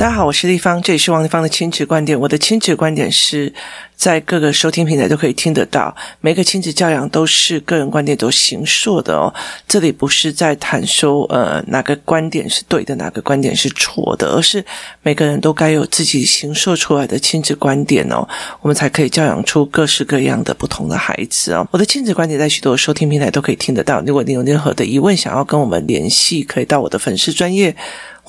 大家好，我是丽芳，这里是王立芳的亲子观点。我的亲子观点是在各个收听平台都可以听得到。每个亲子教养都是个人观点都形塑的哦。这里不是在谈说呃哪个观点是对的，哪个观点是错的，而是每个人都该有自己形塑出来的亲子观点哦，我们才可以教养出各式各样的不同的孩子哦。我的亲子观点在许多收听平台都可以听得到。如果你有任何的疑问，想要跟我们联系，可以到我的粉丝专业。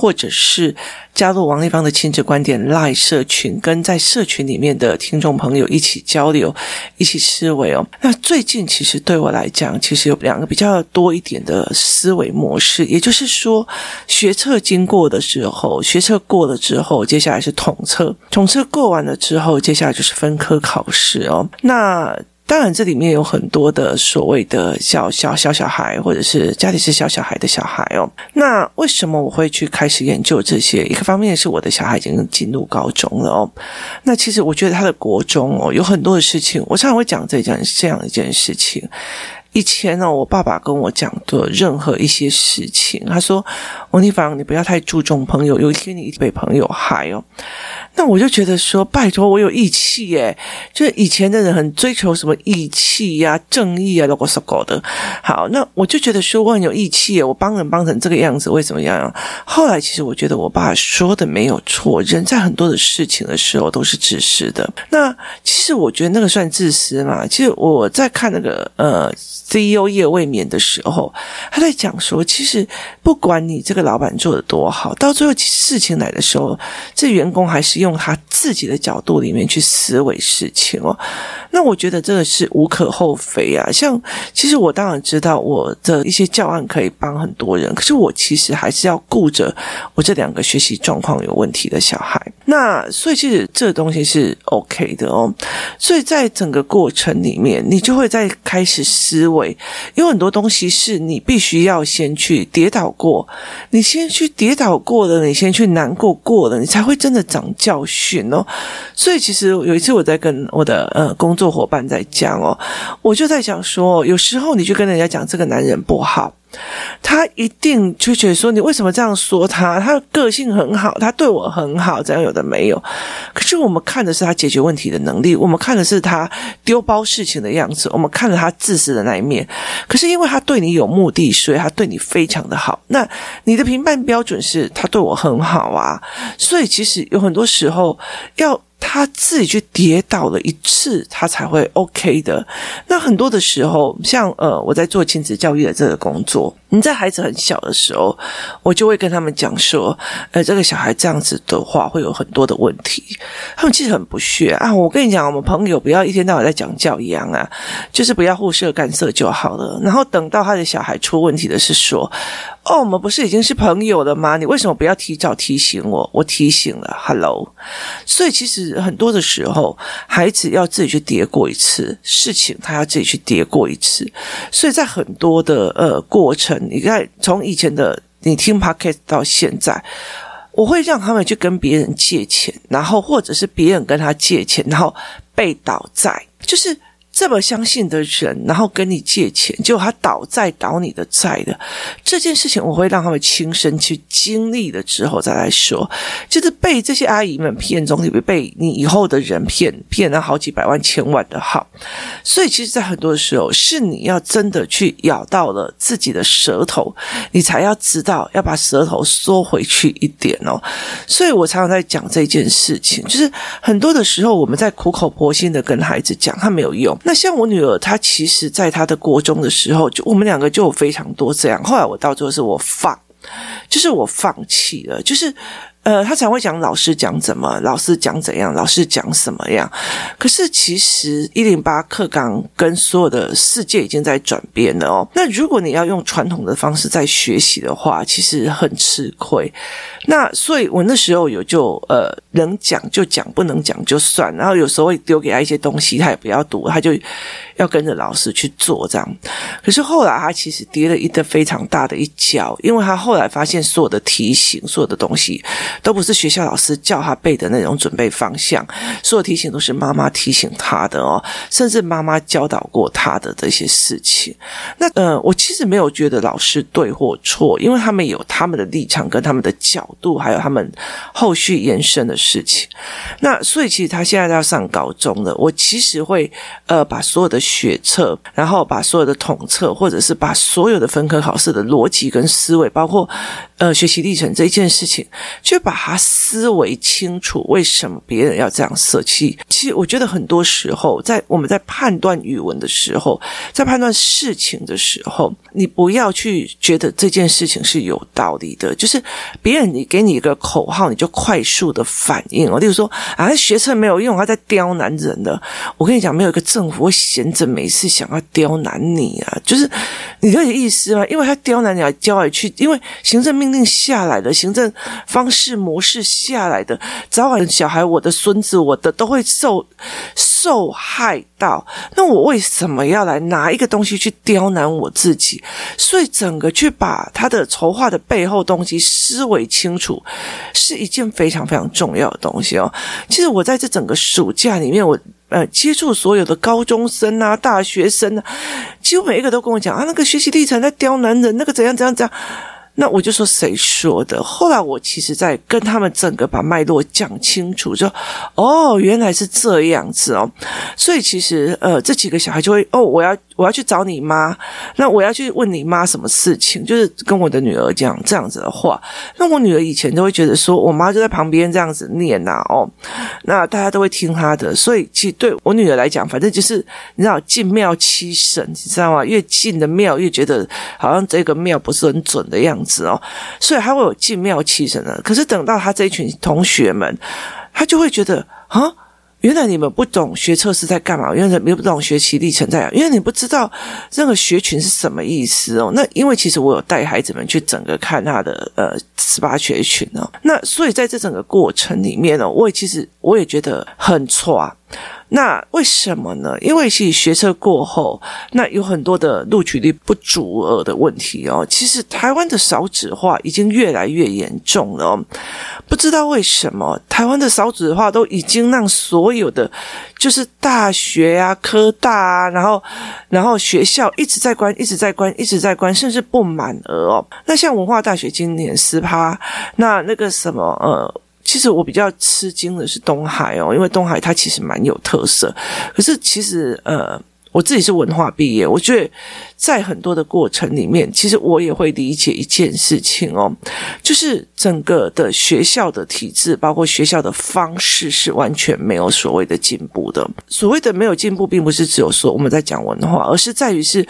或者是加入王立芳的亲子观点 Live 社群，跟在社群里面的听众朋友一起交流，一起思维哦。那最近其实对我来讲，其实有两个比较多一点的思维模式，也就是说，学测经过的时候，学测过了之后，接下来是统测，统测过完了之后，接下来就是分科考试哦。那当然，这里面有很多的所谓的小小小小孩，或者是家里是小小孩的小孩哦。那为什么我会去开始研究这些？一个方面是我的小孩已经进入高中了哦。那其实我觉得他的国中哦，有很多的事情，我常常会讲这件这样一件事情。以前呢，我爸爸跟我讲的任何一些事情，他说：“王立芳，你不要太注重朋友，有一天你一定被朋友害哦。”那我就觉得说，拜托，我有义气耶！就是以前的人很追求什么义气呀、啊、正义啊，都是狗的。好，那我就觉得说我很有义气耶，我帮人帮成这个样子，为什么样？后来其实我觉得我爸说的没有错，人在很多的事情的时候都是自私的。那其实我觉得那个算自私嘛？其实我在看那个呃。CEO 业未眠的时候，他在讲说，其实不管你这个老板做的多好，到最后事情来的时候，这员工还是用他自己的角度里面去思维事情哦。那我觉得这个是无可厚非啊。像其实我当然知道我的一些教案可以帮很多人，可是我其实还是要顾着我这两个学习状况有问题的小孩。那所以其实这个东西是 OK 的哦。所以在整个过程里面，你就会在开始思维。有很多东西是你必须要先去跌倒过，你先去跌倒过的，你先去难过过的，你才会真的长教训哦。所以其实有一次我在跟我的呃工作伙伴在讲哦，我就在讲说，有时候你去跟人家讲这个男人不好。他一定就觉得说，你为什么这样说他？他个性很好，他对我很好，这样有的没有。可是我们看的是他解决问题的能力，我们看的是他丢包事情的样子，我们看了他自私的那一面。可是因为他对你有目的，所以他对你非常的好。那你的评判标准是他对我很好啊，所以其实有很多时候要。他自己去跌倒了一次，他才会 OK 的。那很多的时候，像呃，我在做亲子教育的这个工作，你在孩子很小的时候，我就会跟他们讲说，呃，这个小孩这样子的话，会有很多的问题。他们其实很不屑啊。我跟你讲，我们朋友不要一天到晚在讲教养啊，就是不要互相干涉就好了。然后等到他的小孩出问题的是说。哦，我们不是已经是朋友了吗？你为什么不要提早提醒我？我提醒了，Hello。所以其实很多的时候，孩子要自己去叠过一次事情，他要自己去叠过一次。所以在很多的呃过程，你看从以前的你听 Podcast 到现在，我会让他们去跟别人借钱，然后或者是别人跟他借钱，然后被倒债，就是。这么相信的人，然后跟你借钱，结果他倒债倒你的债的这件事情，我会让他们亲身去经历了之后再来说。就是被这些阿姨们骗中，会被你以后的人骗骗了好几百万、千万的好。所以，其实，在很多时候，是你要真的去咬到了自己的舌头，你才要知道要把舌头缩回去一点哦。所以我常常在讲这件事情，就是很多的时候，我们在苦口婆心的跟孩子讲，他没有用。那像我女儿，她其实在她的国中的时候，就我们两个就有非常多这样。后来我到最后是我放，就是我放弃了，就是。呃，他常会讲老师讲怎么，老师讲怎样，老师讲什么样。可是其实一零八课纲跟所有的世界已经在转变了哦。那如果你要用传统的方式在学习的话，其实很吃亏。那所以我那时候有就呃，能讲就讲，不能讲就算。然后有时候会丢给他一些东西，他也不要读，他就要跟着老师去做这样。可是后来他其实跌了一个非常大的一跤，因为他后来发现所有的题型，所有的东西。都不是学校老师叫他背的那种准备方向，所有提醒都是妈妈提醒他的哦，甚至妈妈教导过他的这些事情。那呃，我其实没有觉得老师对或错，因为他们有他们的立场跟他们的角度，还有他们后续延伸的事情。那所以其实他现在要上高中了，我其实会呃把所有的学测，然后把所有的统测，或者是把所有的分科考试的逻辑跟思维，包括呃学习历程这一件事情，就把它思维清楚，为什么别人要这样设计？其实我觉得很多时候，在我们在判断语文的时候，在判断事情的时候，你不要去觉得这件事情是有道理的，就是别人你给你一个口号，你就快速的反应哦。例如说啊，学车没有用，他在刁难人的。我跟你讲，没有一个政府会闲着没事想要刁难你啊，就是你这个意思吗？因为他刁难你要教来去，因为行政命令下来的，行政方式模式下来的，早晚小孩、我的孙子、我的都会受受害到。那我为什么要来拿一个东西去刁难我自己？所以整个去把他的筹划的背后东西思维清楚，是一件非常非常重要的东西哦。其实我在这整个暑假里面，我。呃，接触所有的高中生啊、大学生啊，几乎每一个都跟我讲啊，那个学习历程在刁难人，那个怎样怎样怎样。那我就说谁说的？后来我其实在跟他们整个把脉络讲清楚，就哦，原来是这样子哦。所以其实呃，这几个小孩就会哦，我要我要去找你妈，那我要去问你妈什么事情，就是跟我的女儿讲这样子的话。那我女儿以前都会觉得说，我妈就在旁边这样子念呐、啊，哦，那大家都会听她的。所以其实对我女儿来讲，反正就是你知道，进庙欺神，你知道吗？越近的庙，越觉得好像这个庙不是很准的样子。哦，所以他会有进庙气神的。可是等到他这一群同学们，他就会觉得啊，原来你们不懂学测是在干嘛，原来你们不懂学习历程在，因为你不知道这个学群是什么意思哦。那因为其实我有带孩子们去整个看他的呃十八学群哦，那所以在这整个过程里面呢，我也其实我也觉得很错啊。那为什么呢？因为其实学测过后，那有很多的录取率不足额的问题哦。其实台湾的少子化已经越来越严重了。不知道为什么台湾的少子化都已经让所有的就是大学啊、科大啊，然后然后学校一直在关、一直在关、一直在关，甚至不满额哦。那像文化大学今年十趴，那那个什么呃。其实我比较吃惊的是东海哦，因为东海它其实蛮有特色，可是其实呃，我自己是文化毕业，我觉得。在很多的过程里面，其实我也会理解一件事情哦，就是整个的学校的体制，包括学校的方式，是完全没有所谓的进步的。所谓的没有进步，并不是只有说我们在讲文化，而是在于是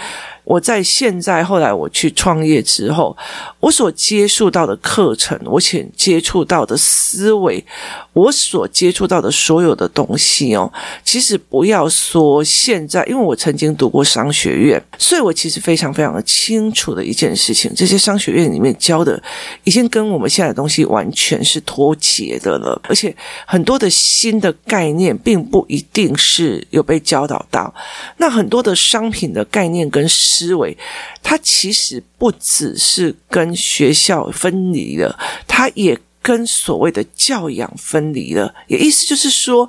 我在现在后来我去创业之后，我所接触到的课程，我所接触到的思维，我所接触到的所有的东西哦，其实不要说现在，因为我曾经读过商学院，所以我。其实非常非常的清楚的一件事情，这些商学院里面教的，已经跟我们现在的东西完全是脱节的了。而且很多的新的概念，并不一定是有被教导到。那很多的商品的概念跟思维，它其实不只是跟学校分离了，它也。跟所谓的教养分离了，也意思就是说，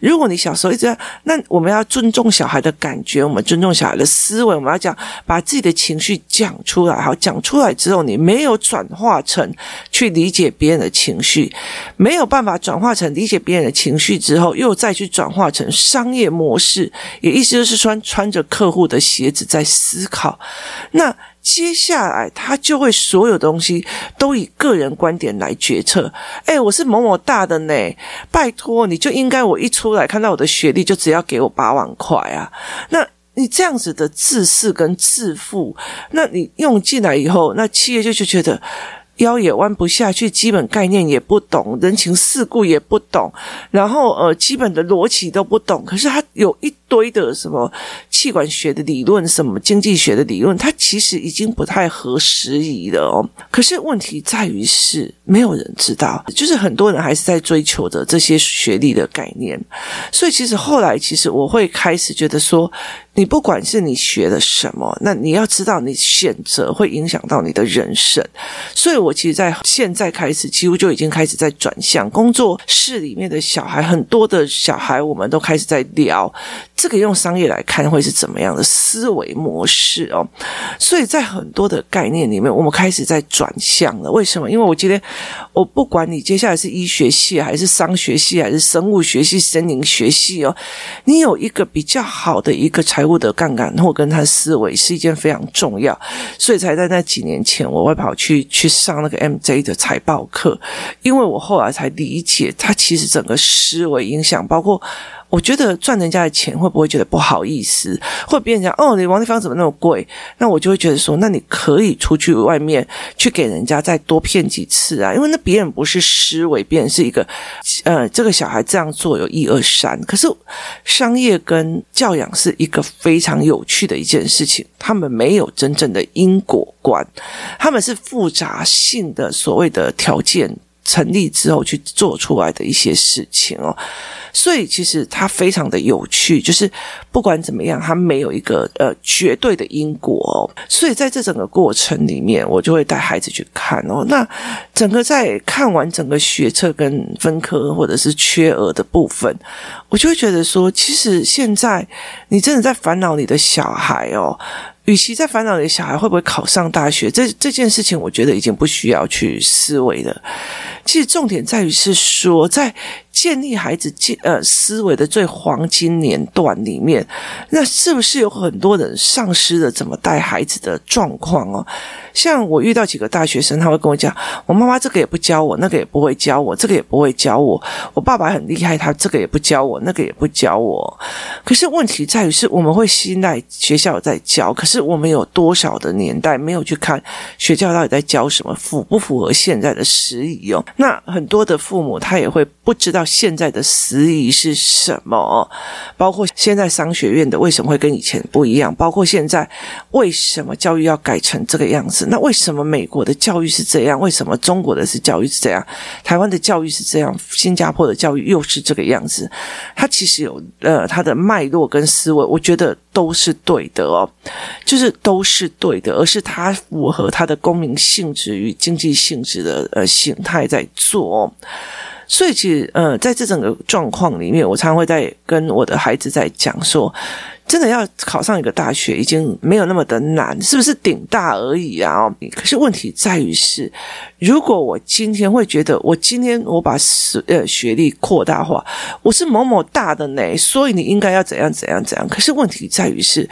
如果你小时候一直在，那我们要尊重小孩的感觉，我们尊重小孩的思维，我们要讲把自己的情绪讲出来，好，讲出来之后，你没有转化成去理解别人的情绪，没有办法转化成理解别人的情绪之后，又再去转化成商业模式，也意思就是说，穿着客户的鞋子在思考，那。接下来，他就会所有东西都以个人观点来决策。哎，我是某某大的呢，拜托，你就应该我一出来看到我的学历，就只要给我八万块啊。那你这样子的自视跟自负，那你用进来以后，那企业就就觉得。腰也弯不下去，基本概念也不懂，人情世故也不懂，然后呃，基本的逻辑都不懂。可是他有一堆的什么气管学的理论、什么经济学的理论，它其实已经不太合时宜了哦。可是问题在于是没有人知道，就是很多人还是在追求的这些学历的概念。所以其实后来，其实我会开始觉得说。你不管是你学了什么，那你要知道，你选择会影响到你的人生。所以，我其实在现在开始，几乎就已经开始在转向工作室里面的小孩，很多的小孩，我们都开始在聊这个用商业来看会是怎么样的思维模式哦。所以在很多的概念里面，我们开始在转向了。为什么？因为我今天我不管你接下来是医学系，还是商学系，还是生物学系、森林学系哦，你有一个比较好的一个财。务的杠杆或跟他思维是一件非常重要，所以才在那几年前，我会跑去去上那个 MJ 的财报课，因为我后来才理解，他其实整个思维影响包括。我觉得赚人家的钱会不会觉得不好意思？或别人讲哦，你王立芳怎么那么贵？那我就会觉得说，那你可以出去外面去给人家再多骗几次啊，因为那别人不是思维，别人是一个呃，这个小孩这样做有一二三。可是商业跟教养是一个非常有趣的一件事情，他们没有真正的因果观，他们是复杂性的所谓的条件成立之后去做出来的一些事情哦。所以其实它非常的有趣，就是不管怎么样，它没有一个呃绝对的因果哦。所以在这整个过程里面，我就会带孩子去看哦。那整个在看完整个学测跟分科或者是缺额的部分，我就会觉得说，其实现在你真的在烦恼你的小孩哦。与其在烦恼你的小孩会不会考上大学，这这件事情，我觉得已经不需要去思维了。其实重点在于是说，在建立孩子建呃思维的最黄金年段里面，那是不是有很多人丧失了怎么带孩子的状况哦？像我遇到几个大学生，他会跟我讲：“我妈妈这个也不教我，那个也不会教我，这个也不会教我。我爸爸很厉害，他这个也不教我，那个也不教我。可是问题在于是，我们会信赖学校在教，可是我们有多少的年代没有去看学校到底在教什么，符不符合现在的时宜哦？那很多的父母他也会不知道现在的时宜是什么，包括现在商学院的为什么会跟以前不一样，包括现在为什么教育要改成这个样子。”那为什么美国的教育是这样？为什么中国的是教育是这样？台湾的教育是这样？新加坡的教育又是这个样子？它其实有呃它的脉络跟思维，我觉得都是对的哦，就是都是对的，而是它符合它的公民性质与经济性质的呃形态在做。所以其实呃在这整个状况里面，我常常会在跟我的孩子在讲说。真的要考上一个大学，已经没有那么的难，是不是顶大而已啊？可是问题在于是，如果我今天会觉得，我今天我把学呃学历扩大化，我是某某大的呢，所以你应该要怎样怎样怎样。可是问题在于是。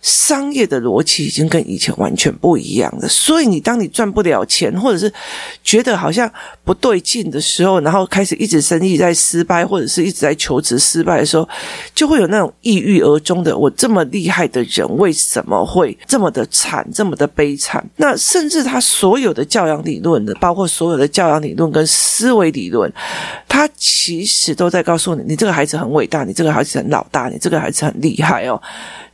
商业的逻辑已经跟以前完全不一样了，所以你当你赚不了钱，或者是觉得好像不对劲的时候，然后开始一直生意在失败，或者是一直在求职失败的时候，就会有那种抑郁而终的。我这么厉害的人，为什么会这么的惨，这么的悲惨？那甚至他所有的教养理论的，包括所有的教养理论跟思维理论，他其实都在告诉你：你这个孩子很伟大，你这个孩子很老大，你这个孩子很厉害哦。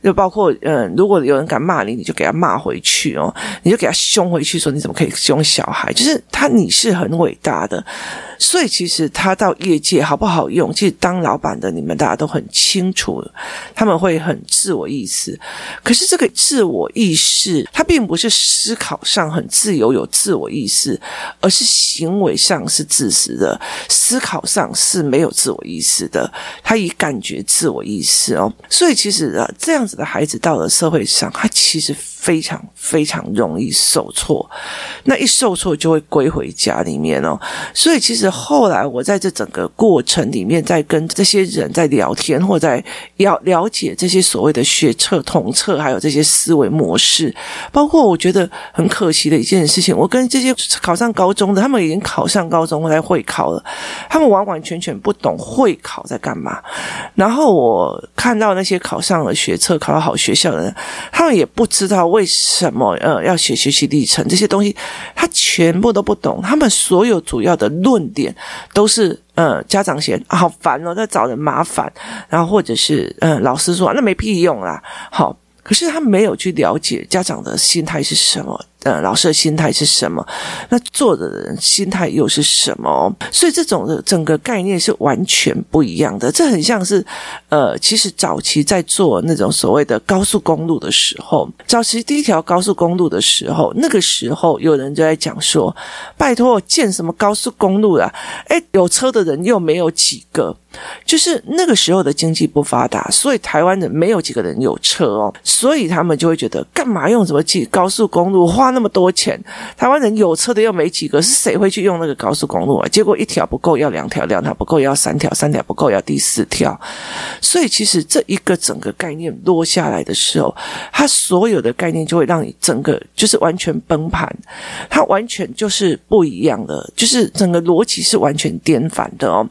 就包括，嗯，如果有人敢骂你，你就给他骂回去哦，你就给他凶回去，说你怎么可以凶小孩？就是他，你是很伟大的。所以其实他到业界好不好用？其实当老板的你们大家都很清楚，他们会很自我意识。可是这个自我意识，他并不是思考上很自由有自我意识，而是行为上是自私的，思考上是没有自我意识的。他以感觉自我意识哦。所以其实啊，这样子的孩子到了社会上，他其实。非常非常容易受挫，那一受挫就会归回家里面哦。所以其实后来我在这整个过程里面，在跟这些人在聊天，或在了了解这些所谓的学测、统测，还有这些思维模式，包括我觉得很可惜的一件事情，我跟这些考上高中的，他们已经考上高中来会考了，他们完完全全不懂会考在干嘛。然后我看到那些考上了学测、考到好学校的人，他们也不知道为。为什么呃要写学习历程这些东西，他全部都不懂。他们所有主要的论点都是嗯，家长嫌好烦哦，在找人麻烦，然后或者是嗯，老师说那没屁用啦，好，可是他没有去了解家长的心态是什么。呃，老师的心态是什么？那做的人心态又是什么？所以这种的整个概念是完全不一样的。这很像是，呃，其实早期在做那种所谓的高速公路的时候，早期第一条高速公路的时候，那个时候有人就在讲说：“拜托，建什么高速公路啊？哎，有车的人又没有几个。”就是那个时候的经济不发达，所以台湾人没有几个人有车哦，所以他们就会觉得干嘛用什么建高速公路花那么多钱？台湾人有车的又没几个，是谁会去用那个高速公路啊？结果一条不够要两条，两条不够要三条，三条不够要第四条。所以其实这一个整个概念落下来的时候，它所有的概念就会让你整个就是完全崩盘，它完全就是不一样的，就是整个逻辑是完全颠反的哦。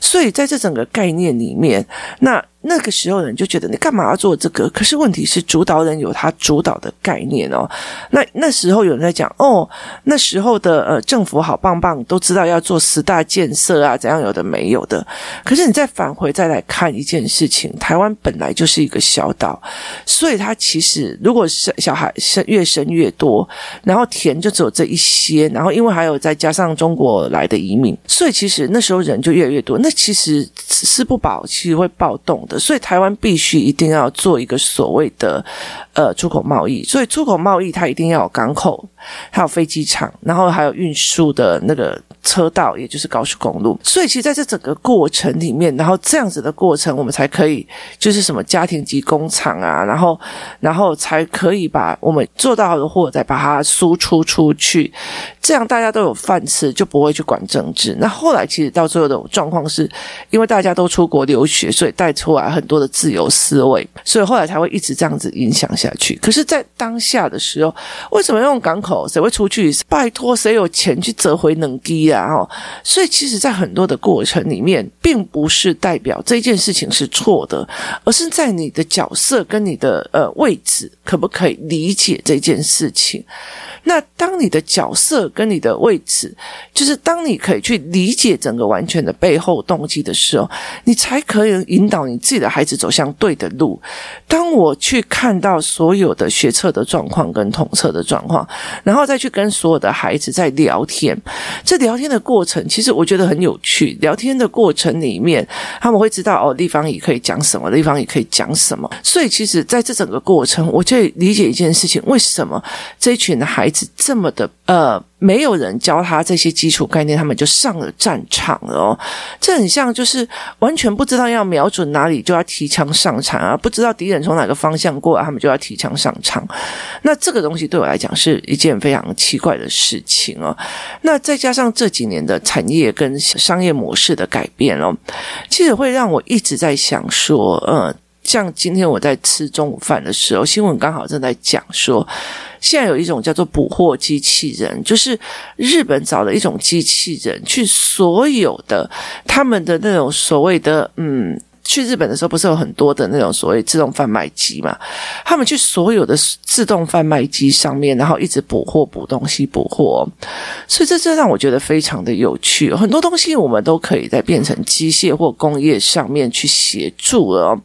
所以在这整个概念里面，那。那个时候人就觉得你干嘛要做这个？可是问题是主导人有他主导的概念哦。那那时候有人在讲哦，那时候的呃政府好棒棒，都知道要做十大建设啊，怎样有的没有的。可是你再返回再来看一件事情，台湾本来就是一个小岛，所以它其实如果是小孩生越生越多，然后田就只有这一些，然后因为还有再加上中国来的移民，所以其实那时候人就越来越多。那其实吃不饱，其实会暴动的。所以台湾必须一定要做一个所谓的呃出口贸易，所以出口贸易它一定要有港口，还有飞机场，然后还有运输的那个车道，也就是高速公路。所以其实在这整个过程里面，然后这样子的过程，我们才可以就是什么家庭级工厂啊，然后然后才可以把我们做到的货再把它输出出去，这样大家都有饭吃，就不会去管政治。那后来其实到最后的状况是，因为大家都出国留学，所以带出来。很多的自由思维，所以后来才会一直这样子影响下去。可是，在当下的时候，为什么用港口？谁会出去？拜托，谁有钱去折回能低啊？哦，所以其实，在很多的过程里面，并不是代表这件事情是错的，而是在你的角色跟你的呃位置，可不可以理解这件事情？那当你的角色跟你的位置，就是当你可以去理解整个完全的背后动机的时候，你才可以引导你自自己的孩子走向对的路。当我去看到所有的学测的状况跟统测的状况，然后再去跟所有的孩子在聊天，这聊天的过程其实我觉得很有趣。聊天的过程里面，他们会知道哦，地方也可以讲什么，地方也可以讲什么。所以其实在这整个过程，我就理解一件事情：为什么这一群的孩子。这么的呃，没有人教他这些基础概念，他们就上了战场了哦。这很像就是完全不知道要瞄准哪里，就要提枪上场啊！不知道敌人从哪个方向过来，他们就要提枪上场。那这个东西对我来讲是一件非常奇怪的事情哦。那再加上这几年的产业跟商业模式的改变哦，其实会让我一直在想说，呃，像今天我在吃中午饭的时候，新闻刚好正在讲说。现在有一种叫做捕获机器人，就是日本找了一种机器人，去所有的他们的那种所谓的嗯。去日本的时候，不是有很多的那种所谓自动贩卖机嘛？他们去所有的自动贩卖机上面，然后一直补货、补东西、补货，所以这这让我觉得非常的有趣。很多东西我们都可以在变成机械或工业上面去协助了。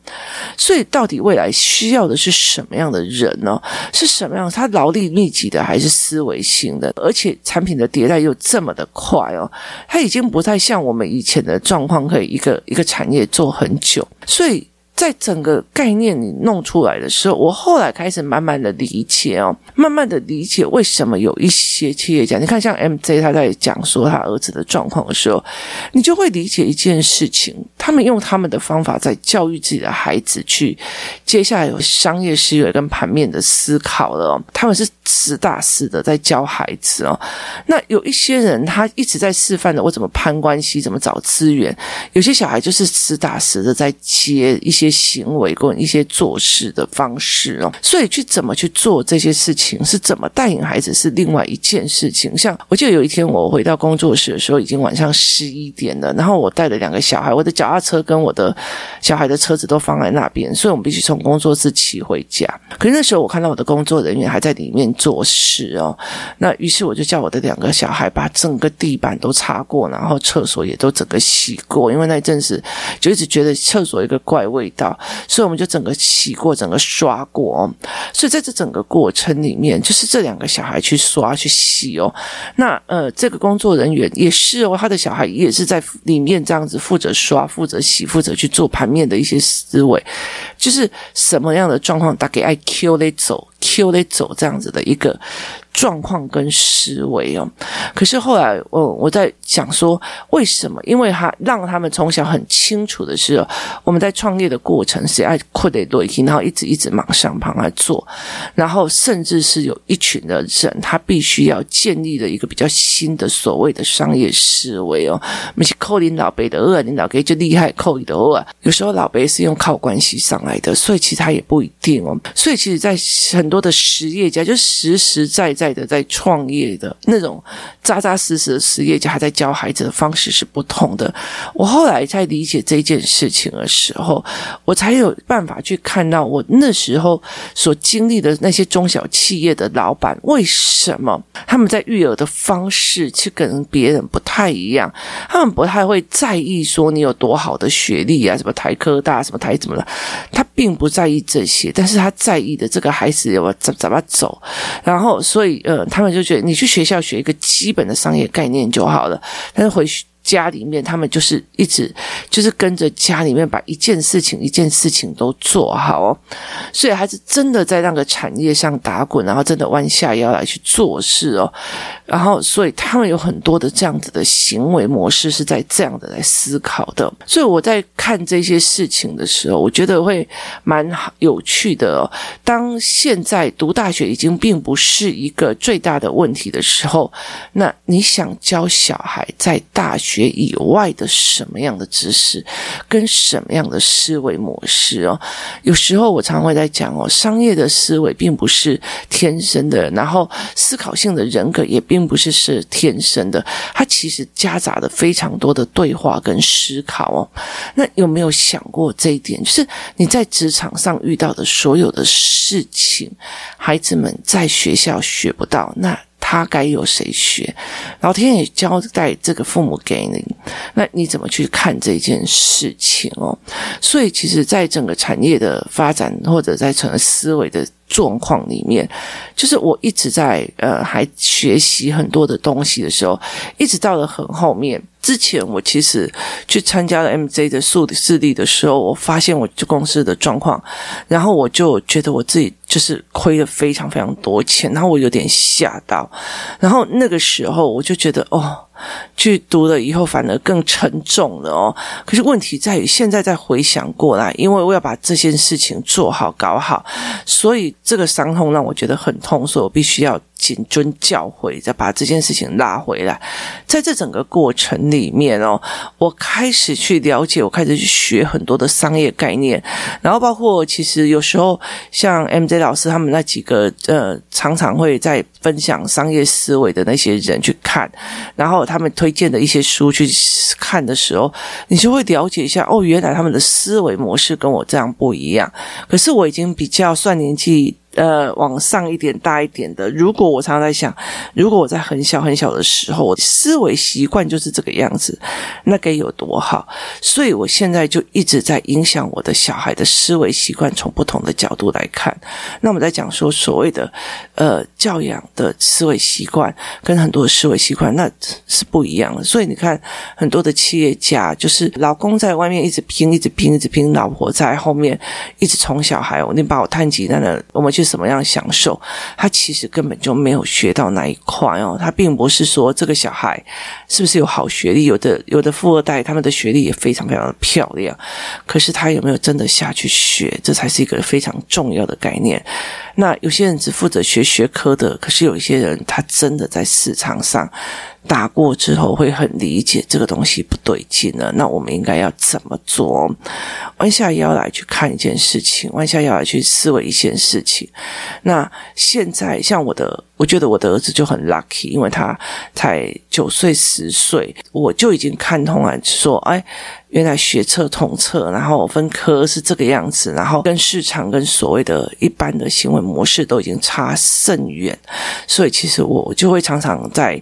所以到底未来需要的是什么样的人呢？是什么样？他劳力密集的，还是思维性的？而且产品的迭代又这么的快哦，它已经不再像我们以前的状况，可以一个一个产业做很久。所以，在整个概念你弄出来的时候，我后来开始慢慢的理解哦，慢慢的理解为什么有一些企业家，你看像 MJ 他在讲说他儿子的状况的时候，你就会理解一件事情，他们用他们的方法在教育自己的孩子去，接下来有商业思维跟盘面的思考了，他们是实打实的在教孩子哦。那有一些人他一直在示范的我怎么攀关系，怎么找资源，有些小孩就是实打实的在接一些。行为跟一些做事的方式哦。所以去怎么去做这些事情，是怎么带领孩子是另外一件事情。像我记得有一天我回到工作室的时候，已经晚上十一点了，然后我带了两个小孩，我的脚踏车跟我的小孩的车子都放在那边，所以我们必须从工作室骑回家。可是那时候我看到我的工作人员还在里面做事哦，那于是我就叫我的两个小孩把整个地板都擦过，然后厕所也都整个洗过，因为那一阵子就一直觉得厕所一个怪味道，所以我们就整个洗过，整个刷过哦。所以在这整个过程里面，就是这两个小孩去刷去洗哦。那呃，这个工作人员也是哦，他的小孩也是在里面这样子负责刷、负责洗、负责去做盘面的一些思维，就是什么样的状况，大概爱 Q 嘞走，Q 嘞走这样子的一个。状况跟思维哦，可是后来我我在想说，为什么？因为他让他们从小很清楚的是，我们在创业的过程是爱扩得多然后一直一直往上旁来做，然后甚至是有一群的人，他必须要建立的一个比较新的所谓的商业思维哦。不是扣领导辈的，二领导给就厉害，扣你的二，有时候老辈是用靠关系上来的，所以其实他也不一定哦。所以其实，在很多的实业家，就实实在在。在的在创业的那种扎扎实实的实业家，还在教孩子的方式是不同的。我后来在理解这件事情的时候，我才有办法去看到我那时候所经历的那些中小企业的老板，为什么他们在育儿的方式去跟别人不太一样？他们不太会在意说你有多好的学历啊，什么台科大，什么台怎么了？他并不在意这些，但是他在意的这个孩子要怎怎么走，然后所以。呃，他们就觉得你去学校学一个基本的商业概念就好了，但是回去。家里面，他们就是一直就是跟着家里面把一件事情一件事情都做好哦，所以还是真的在那个产业上打滚，然后真的弯下腰来去做事哦，然后所以他们有很多的这样子的行为模式是在这样的来思考的，所以我在看这些事情的时候，我觉得会蛮有趣的哦。当现在读大学已经并不是一个最大的问题的时候，那你想教小孩在大学学以外的什么样的知识，跟什么样的思维模式哦？有时候我常会在讲哦，商业的思维并不是天生的，然后思考性的人格也并不是是天生的，它其实夹杂了非常多的对话跟思考哦。那有没有想过这一点？就是你在职场上遇到的所有的事情，孩子们在学校学不到，那他该由谁学？老天爷交代这个父母给你，那你怎么去看这件事情哦？所以，其实，在整个产业的发展，或者在整个思维的状况里面，就是我一直在呃，还学习很多的东西的时候，一直到了很后面。之前我其实去参加了 MJ 的数视力的时候，我发现我这公司的状况，然后我就觉得我自己就是亏了非常非常多钱，然后我有点吓到，然后那个时候我就觉得哦。去读了以后，反而更沉重了哦。可是问题在于，现在再回想过来，因为我要把这件事情做好、搞好，所以这个伤痛让我觉得很痛，所以我必须要谨遵教诲，再把这件事情拉回来。在这整个过程里面哦，我开始去了解，我开始去学很多的商业概念，然后包括其实有时候像 MJ 老师他们那几个呃，常常会在分享商业思维的那些人去看，然后。他们推荐的一些书去看的时候，你就会了解一下哦，原来他们的思维模式跟我这样不一样。可是我已经比较算年纪。呃，往上一点、大一点的。如果我常常在想，如果我在很小很小的时候，我的思维习惯就是这个样子，那该有多好！所以我现在就一直在影响我的小孩的思维习惯，从不同的角度来看。那我们在讲说所谓的呃教养的思维习惯，跟很多的思维习惯那是不一样的。所以你看，很多的企业家就是老公在外面一直拼、一直拼、一直拼，老婆在后面一直宠小孩。我你把我探及那个，我们去。什么样享受？他其实根本就没有学到那一块哦。他并不是说这个小孩是不是有好学历，有的有的富二代，他们的学历也非常非常的漂亮。可是他有没有真的下去学？这才是一个非常重要的概念。那有些人只负责学学科的，可是有一些人他真的在市场上，打过之后会很理解这个东西不对劲了。那我们应该要怎么做？弯下腰来去看一件事情，弯下腰来去思维一件事情。那现在像我的，我觉得我的儿子就很 lucky，因为他才九岁十岁，我就已经看通了，说，哎，原来学测统测，然后分科是这个样子，然后跟市场跟所谓的一般的行为模式都已经差甚远，所以其实我就会常常在。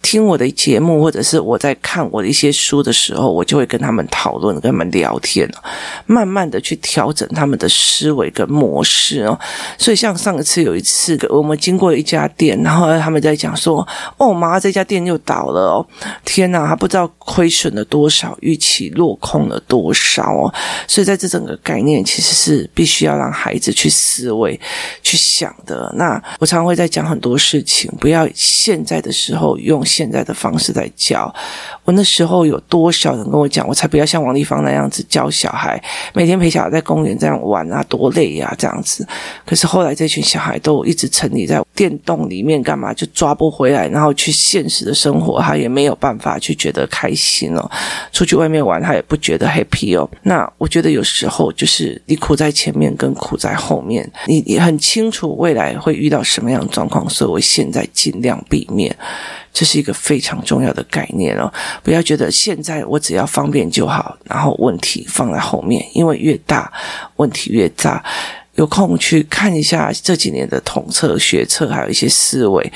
听我的节目，或者是我在看我的一些书的时候，我就会跟他们讨论，跟他们聊天，慢慢的去调整他们的思维跟模式哦。所以像上一次有一次，我们经过一家店，然后他们在讲说：“哦妈，这家店又倒了哦！天哪，他不知道亏损了多少，预期落空了多少哦。”所以在这整个概念，其实是必须要让孩子去思维、去想的。那我常常会在讲很多事情，不要现在的时候用。现在的方式在教我，那时候有多少人跟我讲，我才不要像王丽芳那样子教小孩，每天陪小孩在公园这样玩啊，多累呀，这样子。可是后来这群小孩都一直沉溺在电动里面，干嘛就抓不回来，然后去现实的生活，他也没有办法去觉得开心哦。出去外面玩，他也不觉得 happy 哦。那我觉得有时候就是你苦在前面，跟苦在后面，你也很清楚未来会遇到什么样的状况，所以我现在尽量避免。这是一个非常重要的概念哦，不要觉得现在我只要方便就好，然后问题放在后面，因为越大问题越大。有空去看一下这几年的统测、学测，还有一些思维，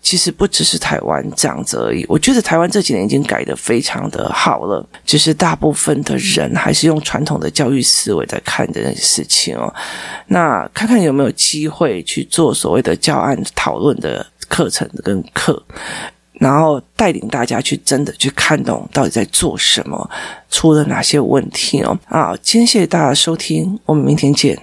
其实不只是台湾这样子而已。我觉得台湾这几年已经改得非常的好了，只是大部分的人还是用传统的教育思维在看这件事情哦。那看看有没有机会去做所谓的教案讨论的。课程跟课，然后带领大家去真的去看懂到底在做什么，出了哪些问题哦。啊，今天谢谢大家收听，我们明天见。